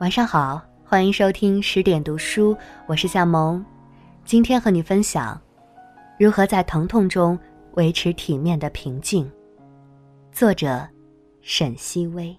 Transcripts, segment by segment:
晚上好，欢迎收听十点读书，我是夏萌。今天和你分享如何在疼痛中维持体面的平静。作者沈西薇。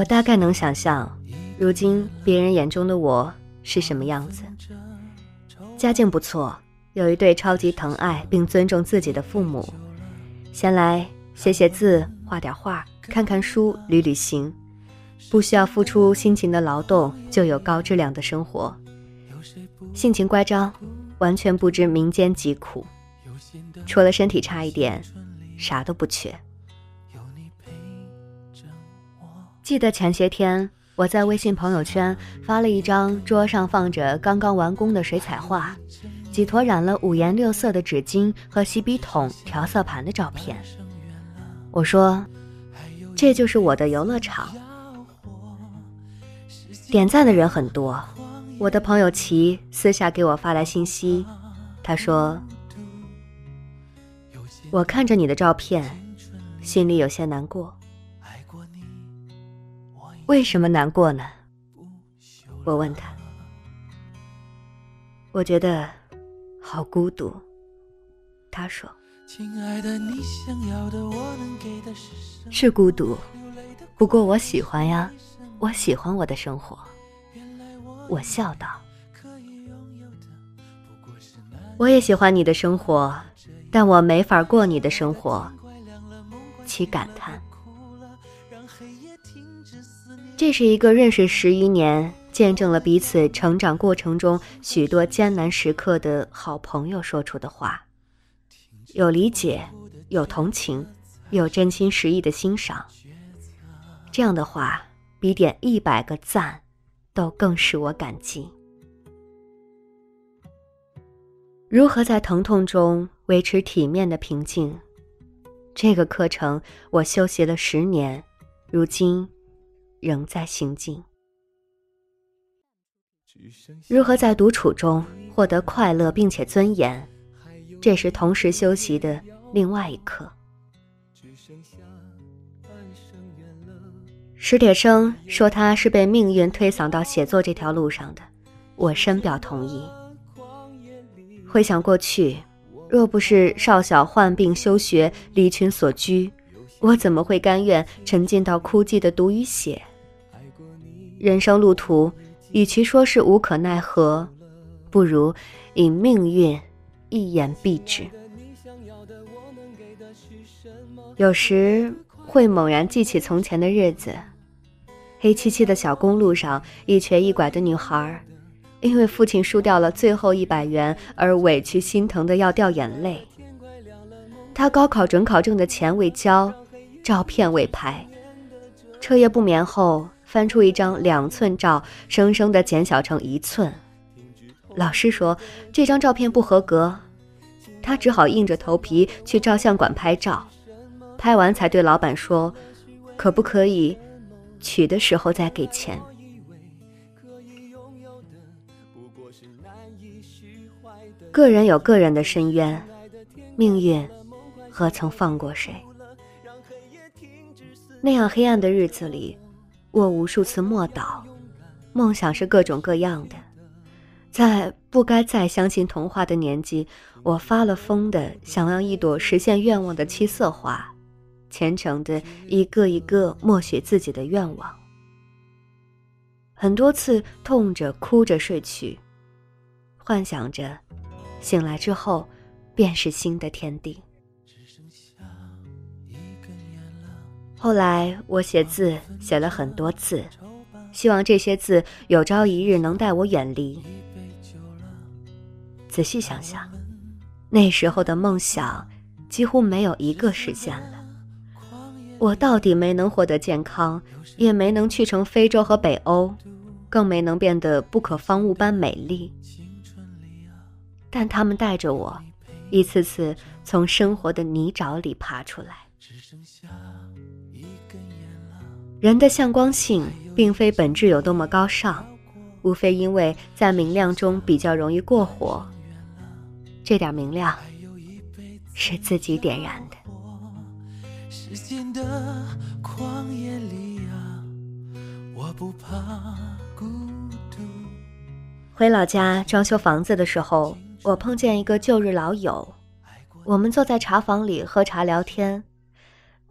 我大概能想象，如今别人眼中的我是什么样子。家境不错，有一对超级疼爱并尊重自己的父母，闲来写写字、画点画、看看书、旅旅行，不需要付出辛勤的劳动就有高质量的生活。性情乖张，完全不知民间疾苦，除了身体差一点，啥都不缺。记得前些天，我在微信朋友圈发了一张桌上放着刚刚完工的水彩画，几坨染了五颜六色的纸巾和洗笔筒、调色盘的照片。我说：“这就是我的游乐场。”点赞的人很多。我的朋友齐私下给我发来信息，他说：“我看着你的照片，心里有些难过。”为什么难过呢？我问他。我觉得好孤独。他说：“是孤独，不过我喜欢呀，我喜欢我的生活。”我笑道：“我也喜欢你的生活，但我没法过你的生活。”其感叹。这是一个认识十余年、见证了彼此成长过程中许多艰难时刻的好朋友说出的话，有理解，有同情，有真心实意的欣赏。这样的话，比点一百个赞，都更使我感激。如何在疼痛中维持体面的平静？这个课程我修习了十年，如今。仍在行进。如何在独处中获得快乐并且尊严？这是同时修习的另外一课。史铁生说他是被命运推搡到写作这条路上的，我深表同意。回想过去，若不是少小患病休学，离群所居，我怎么会甘愿沉浸到枯寂的读与写？人生路途，与其说是无可奈何，不如以命运一言蔽之。有时会猛然记起从前的日子，黑漆漆的小公路上，一瘸一拐的女孩，因为父亲输掉了最后一百元而委屈心疼的要掉眼泪。她高考准考证的钱未交，照片未拍，彻夜不眠后。翻出一张两寸照，生生的减小成一寸。老师说这张照片不合格，他只好硬着头皮去照相馆拍照。拍完才对老板说：“可不可以取的时候再给钱？”个人有个人的深渊，命运何曾放过谁？那样黑暗的日子里。我无数次默祷，梦想是各种各样的。在不该再相信童话的年纪，我发了疯的想要一朵实现愿望的七色花，虔诚的一个一个默许自己的愿望。很多次痛着哭着睡去，幻想着醒来之后便是新的天地。后来我写字写了很多字，希望这些字有朝一日能带我远离。仔细想想，那时候的梦想几乎没有一个实现了。我到底没能获得健康，也没能去成非洲和北欧，更没能变得不可方物般美丽。但他们带着我，一次次从生活的泥沼里爬出来。人的向光性并非本质有多么高尚，无非因为在明亮中比较容易过火。这点明亮是自己点燃的。回老家装修房子的时候，我碰见一个旧日老友，我们坐在茶房里喝茶聊天。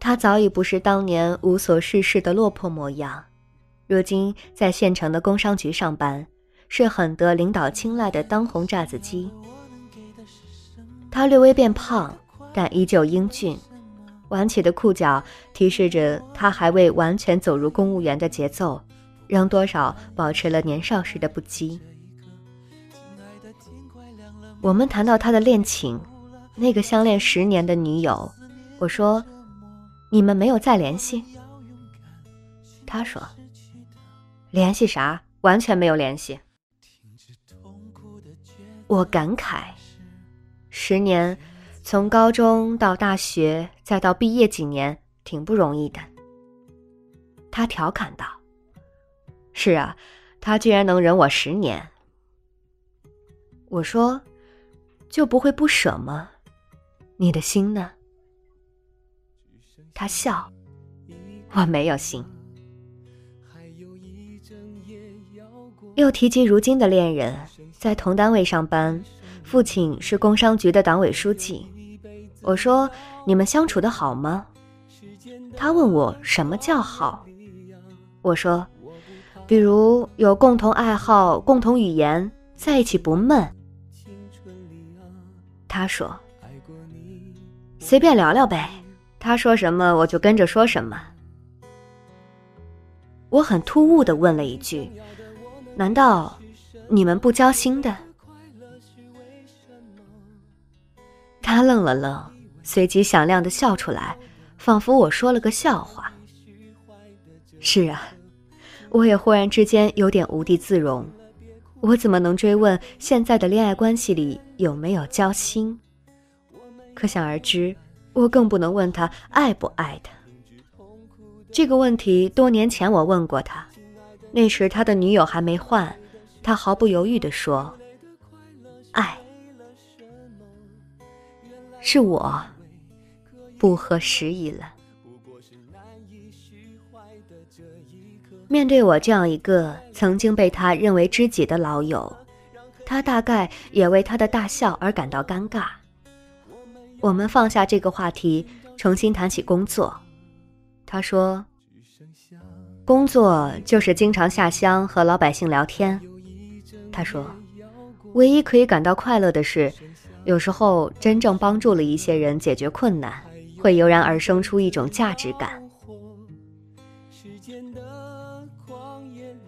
他早已不是当年无所事事的落魄模样，如今在县城的工商局上班，是很得领导青睐的当红炸子鸡。他略微变胖，但依旧英俊，挽起的裤脚提示着他还未完全走入公务员的节奏，仍多少保持了年少时的不羁。我们谈到他的恋情，那个相恋十年的女友，我说。你们没有再联系？他说：“联系啥？完全没有联系。”我感慨：十年，从高中到大学，再到毕业几年，挺不容易的。他调侃道：“是啊，他居然能忍我十年。”我说：“就不会不舍吗？你的心呢？”他笑，我没有心。又提及如今的恋人，在同单位上班，父亲是工商局的党委书记。我说：“你们相处的好吗？”他问我什么叫好。我说：“比如有共同爱好、共同语言，在一起不闷。”他说：“随便聊聊呗。”他说什么我就跟着说什么。我很突兀的问了一句：“难道你们不交心的？”他愣了愣，随即响亮的笑出来，仿佛我说了个笑话。是啊，我也忽然之间有点无地自容。我怎么能追问现在的恋爱关系里有没有交心？可想而知。我更不能问他爱不爱他。这个问题多年前我问过他，那时他的女友还没换，他毫不犹豫地说：“爱。”是我不合时宜了。面对我这样一个曾经被他认为知己的老友，他大概也为他的大笑而感到尴尬。我们放下这个话题，重新谈起工作。他说：“工作就是经常下乡和老百姓聊天。”他说：“唯一可以感到快乐的是，有时候真正帮助了一些人解决困难，会油然而生出一种价值感。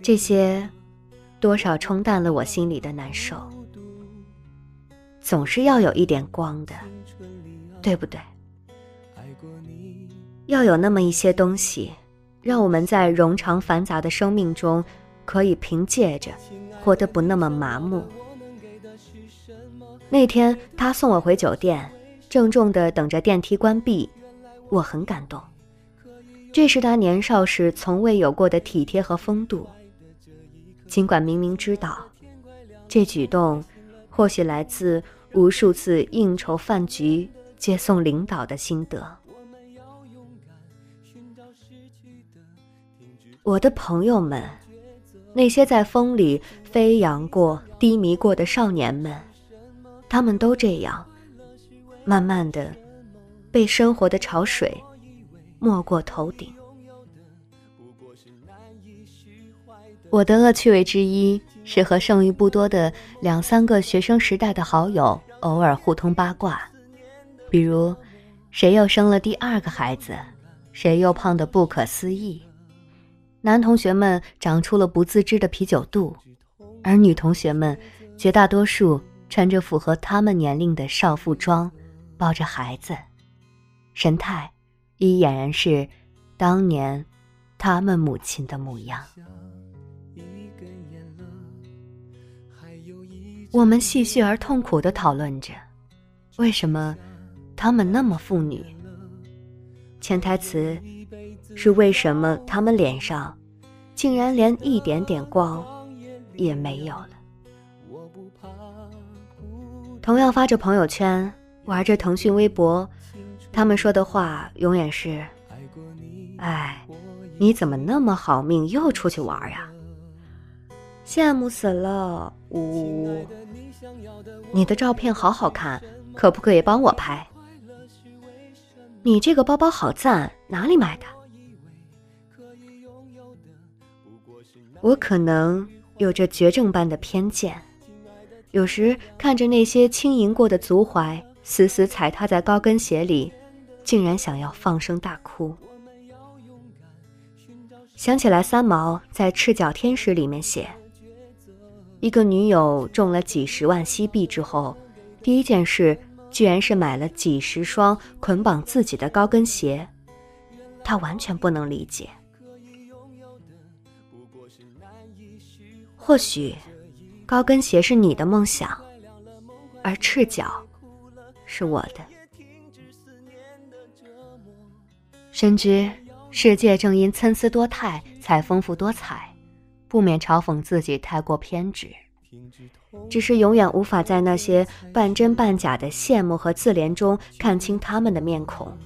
这些，多少冲淡了我心里的难受。总是要有一点光的。”对不对？要有那么一些东西，让我们在冗长繁杂的生命中，可以凭借着活得不那么麻木。那天他送我回酒店，郑重的等着电梯关闭，我很感动。这是他年少时从未有过的体贴和风度。尽管明明知道，这举动或许来自无数次应酬饭局。接送领导的心得。我的朋友们，那些在风里飞扬过、低迷过的少年们，他们都这样，慢慢的被生活的潮水没过头顶。我的恶趣味之一是和剩余不多的两三个学生时代的好友偶尔互通八卦。比如，谁又生了第二个孩子？谁又胖得不可思议？男同学们长出了不自知的啤酒肚，而女同学们绝大多数穿着符合他们年龄的少妇装，抱着孩子，神态已俨然是当年他们母亲的模样。我们戏谑而痛苦地讨论着，为什么他们那么妇女？潜台词。是为什么他们脸上竟然连一点点光也没有了？同样发着朋友圈，玩着腾讯微博，他们说的话永远是：“哎，你怎么那么好命，又出去玩呀？羡慕死了！呜，你的照片好好看，可不可以帮我拍？你这个包包好赞，哪里买的？”我可能有着绝症般的偏见，有时看着那些轻盈过的足踝死死踩踏在高跟鞋里，竟然想要放声大哭。想起来三毛在《赤脚天使》里面写，一个女友中了几十万西币之后，第一件事居然是买了几十双捆绑自己的高跟鞋，他完全不能理解。或许，高跟鞋是你的梦想，而赤脚是我的。深知世界正因参差多态才丰富多彩，不免嘲讽自己太过偏执。只是永远无法在那些半真半假的羡慕和自怜中看清他们的面孔，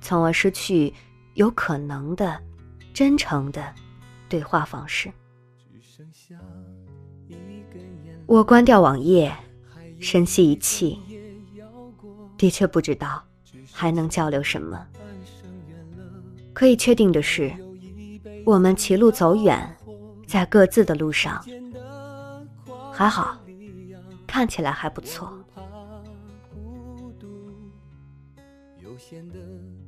从而失去有可能的真诚的对话方式。我关掉网页，深吸一气，的确不知道还能交流什么。可以确定的是，我们歧路走远，在各自的路上，还好，看起来还不错。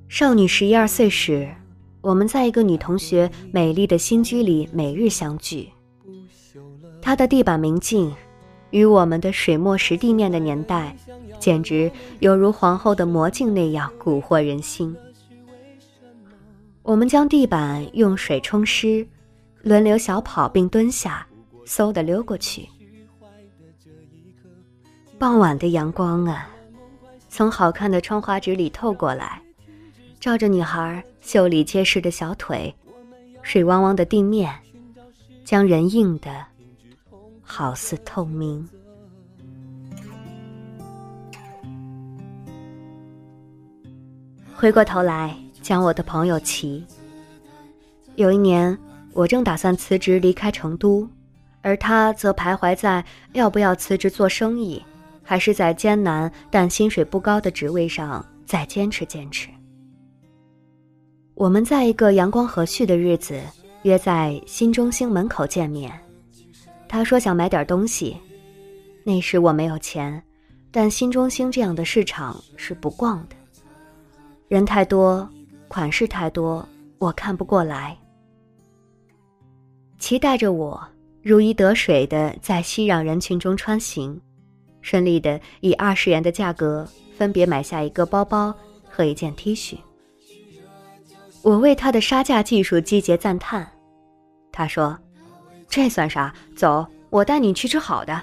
少女十一二岁时，我们在一个女同学美丽的新居里每日相聚。她的地板明镜。与我们的水墨石地面的年代，简直犹如皇后的魔镜那样蛊惑人心。我们将地板用水冲湿，轮流小跑并蹲下，嗖的溜过去。傍晚的阳光啊，从好看的窗花纸里透过来，照着女孩秀丽结实的小腿，水汪汪的地面，将人映的。好似透明。回过头来讲我的朋友齐。有一年，我正打算辞职离开成都，而他则徘徊在要不要辞职做生意，还是在艰难但薪水不高的职位上再坚持坚持。我们在一个阳光和煦的日子，约在新中兴门口见面。他说想买点东西，那时我没有钱，但新中兴这样的市场是不逛的，人太多，款式太多，我看不过来。期待着我如鱼得水的在熙攘人群中穿行，顺利的以二十元的价格分别买下一个包包和一件 T 恤。我为他的杀价技术击节赞叹，他说。这算啥？走，我带你去吃好的。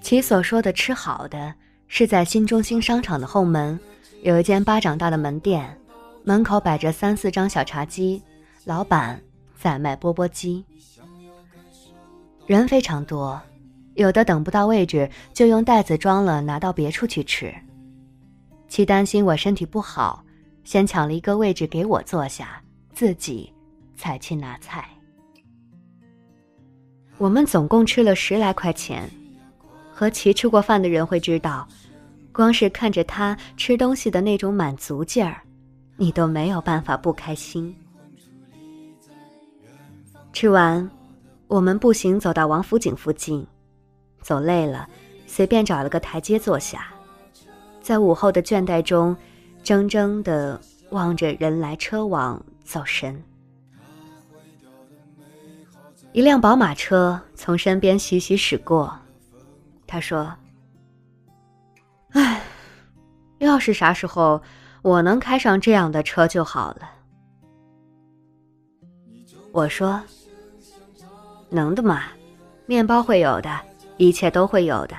其所说的吃好的，是在新中心商场的后门，有一间巴掌大的门店，门口摆着三四张小茶几，老板在卖钵钵鸡。人非常多，有的等不到位置，就用袋子装了，拿到别处去吃。其担心我身体不好，先抢了一个位置给我坐下，自己。才去拿菜。我们总共吃了十来块钱，和齐吃过饭的人会知道，光是看着他吃东西的那种满足劲儿，你都没有办法不开心。吃完，我们步行走到王府井附近，走累了，随便找了个台阶坐下，在午后的倦怠中，怔怔的望着人来车往走神。一辆宝马车从身边徐徐驶过，他说：“唉，要是啥时候我能开上这样的车就好了。”我说：“能的嘛，面包会有的，一切都会有的。”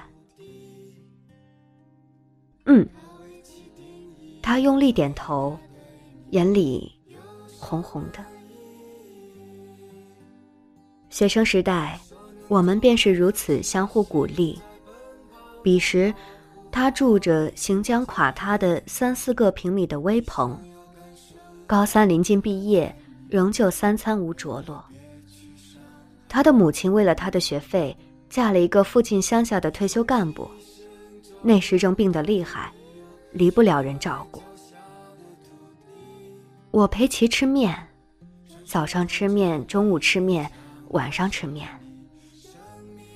嗯，他用力点头，眼里红红的。学生时代，我们便是如此相互鼓励。彼时，他住着行将垮塌的三四个平米的危棚，高三临近毕业，仍旧三餐无着落。他的母亲为了他的学费，嫁了一个附近乡下的退休干部。那时正病得厉害，离不了人照顾。我陪其吃面，早上吃面，中午吃面，晚上吃面。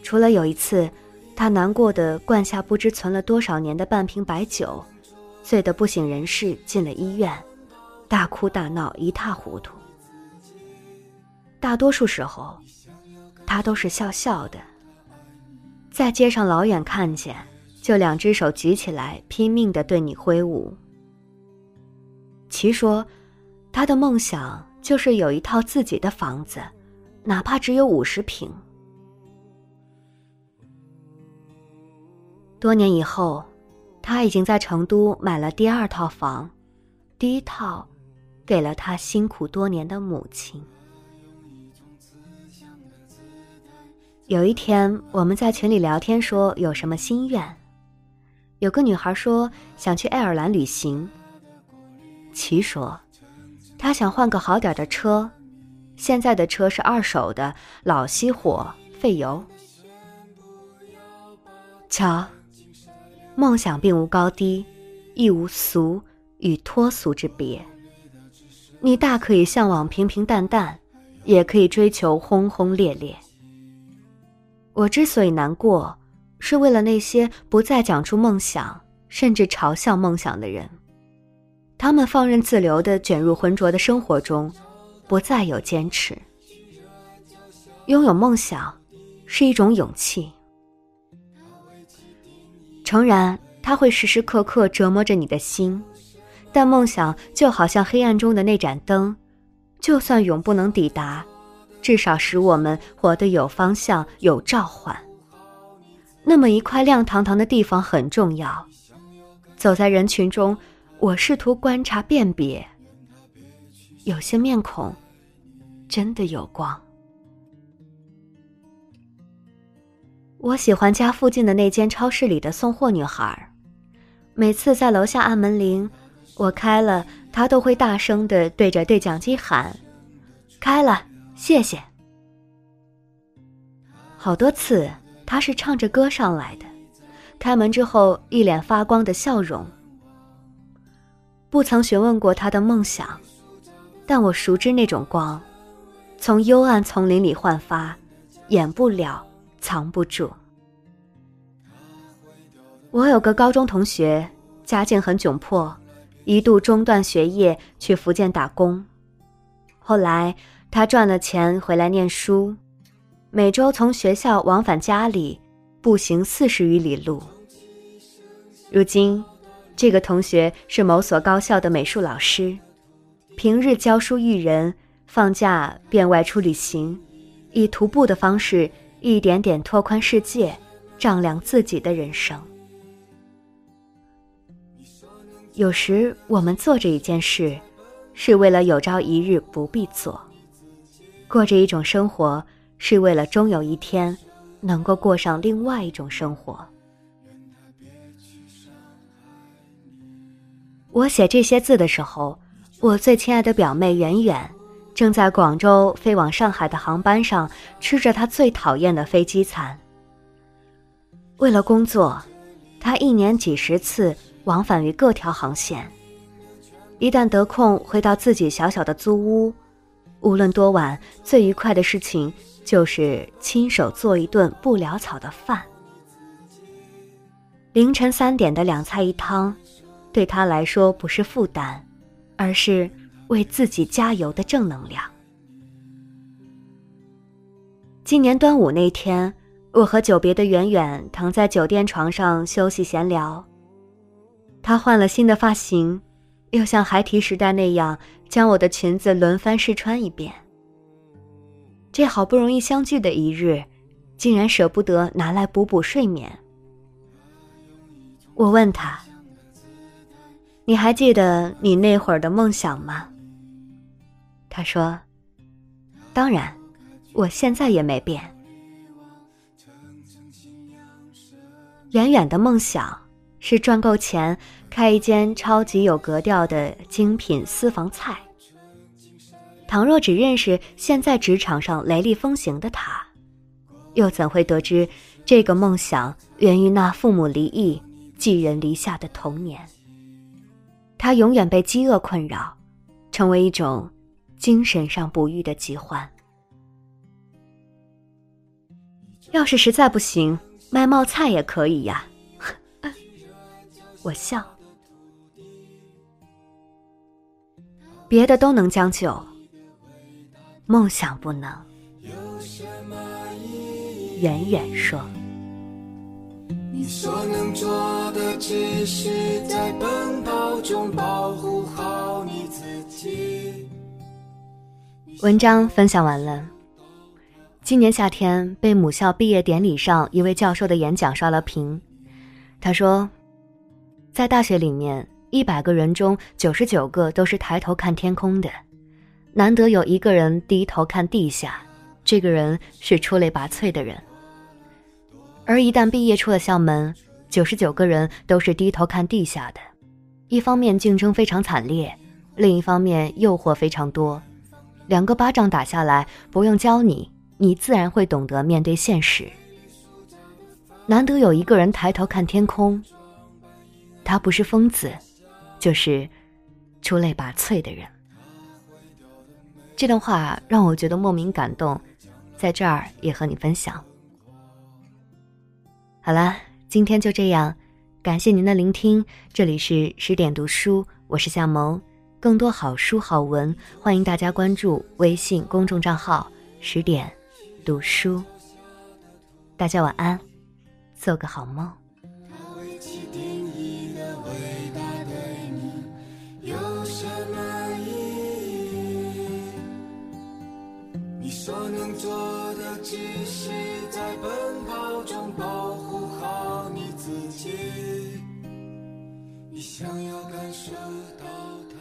除了有一次，他难过的灌下不知存了多少年的半瓶白酒，醉得不省人事，进了医院，大哭大闹，一塌糊涂。大多数时候，他都是笑笑的，在街上老远看见。就两只手举起来，拼命的对你挥舞。其说，他的梦想就是有一套自己的房子，哪怕只有五十平。多年以后，他已经在成都买了第二套房，第一套给了他辛苦多年的母亲。有一天，我们在群里聊天，说有什么心愿。有个女孩说想去爱尔兰旅行。齐说，他想换个好点的车，现在的车是二手的，老熄火费油。瞧，梦想并无高低，亦无俗与脱俗之别。你大可以向往平平淡淡，也可以追求轰轰烈烈。我之所以难过。是为了那些不再讲出梦想，甚至嘲笑梦想的人，他们放任自流的卷入浑浊的生活中，不再有坚持。拥有梦想，是一种勇气。诚然，它会时时刻刻折磨着你的心，但梦想就好像黑暗中的那盏灯，就算永不能抵达，至少使我们活得有方向、有召唤。那么一块亮堂堂的地方很重要。走在人群中，我试图观察辨别。有些面孔，真的有光。我喜欢家附近的那间超市里的送货女孩，每次在楼下按门铃，我开了，她都会大声的对着对讲机喊：“开了，谢谢。”好多次。他是唱着歌上来的，开门之后一脸发光的笑容。不曾询问过他的梦想，但我熟知那种光，从幽暗丛林里焕发，掩不了，藏不住。我有个高中同学，家境很窘迫，一度中断学业去福建打工，后来他赚了钱回来念书。每周从学校往返家里，步行四十余里路。如今，这个同学是某所高校的美术老师，平日教书育人，放假便外出旅行，以徒步的方式一点点拓宽世界，丈量自己的人生。有时我们做这一件事，是为了有朝一日不必做，过着一种生活。是为了终有一天，能够过上另外一种生活。我写这些字的时候，我最亲爱的表妹远远，正在广州飞往上海的航班上，吃着她最讨厌的飞机餐。为了工作，她一年几十次往返于各条航线，一旦得空回到自己小小的租屋，无论多晚，最愉快的事情。就是亲手做一顿不潦草的饭。凌晨三点的两菜一汤，对他来说不是负担，而是为自己加油的正能量。今年端午那天，我和久别的远远躺在酒店床上休息闲聊。他换了新的发型，又像孩提时代那样将我的裙子轮番试穿一遍。这好不容易相聚的一日，竟然舍不得拿来补补睡眠。我问他：“你还记得你那会儿的梦想吗？”他说：“当然，我现在也没变。”远远的梦想是赚够钱开一间超级有格调的精品私房菜。倘若只认识现在职场上雷厉风行的他，又怎会得知这个梦想源于那父母离异、寄人篱下的童年？他永远被饥饿困扰，成为一种精神上不育的疾患。要是实在不行，卖冒菜也可以呀。我笑，别的都能将就。梦想不能。远远说。你所能做的只是在奔跑中保护好你自己。文章分享完了。今年夏天被母校毕业典礼上一位教授的演讲刷了屏。他说，在大学里面，一百个人中九十九个都是抬头看天空的。难得有一个人低头看地下，这个人是出类拔萃的人。而一旦毕业出了校门，九十九个人都是低头看地下的。一方面竞争非常惨烈，另一方面诱惑非常多。两个巴掌打下来，不用教你，你自然会懂得面对现实。难得有一个人抬头看天空，他不是疯子，就是出类拔萃的人。这段话让我觉得莫名感动，在这儿也和你分享。好了，今天就这样，感谢您的聆听。这里是十点读书，我是夏萌。更多好书好文，欢迎大家关注微信公众账号“十点读书”。大家晚安，做个好梦。能做的，只是在奔跑中保护好你自己。你想要感受到的。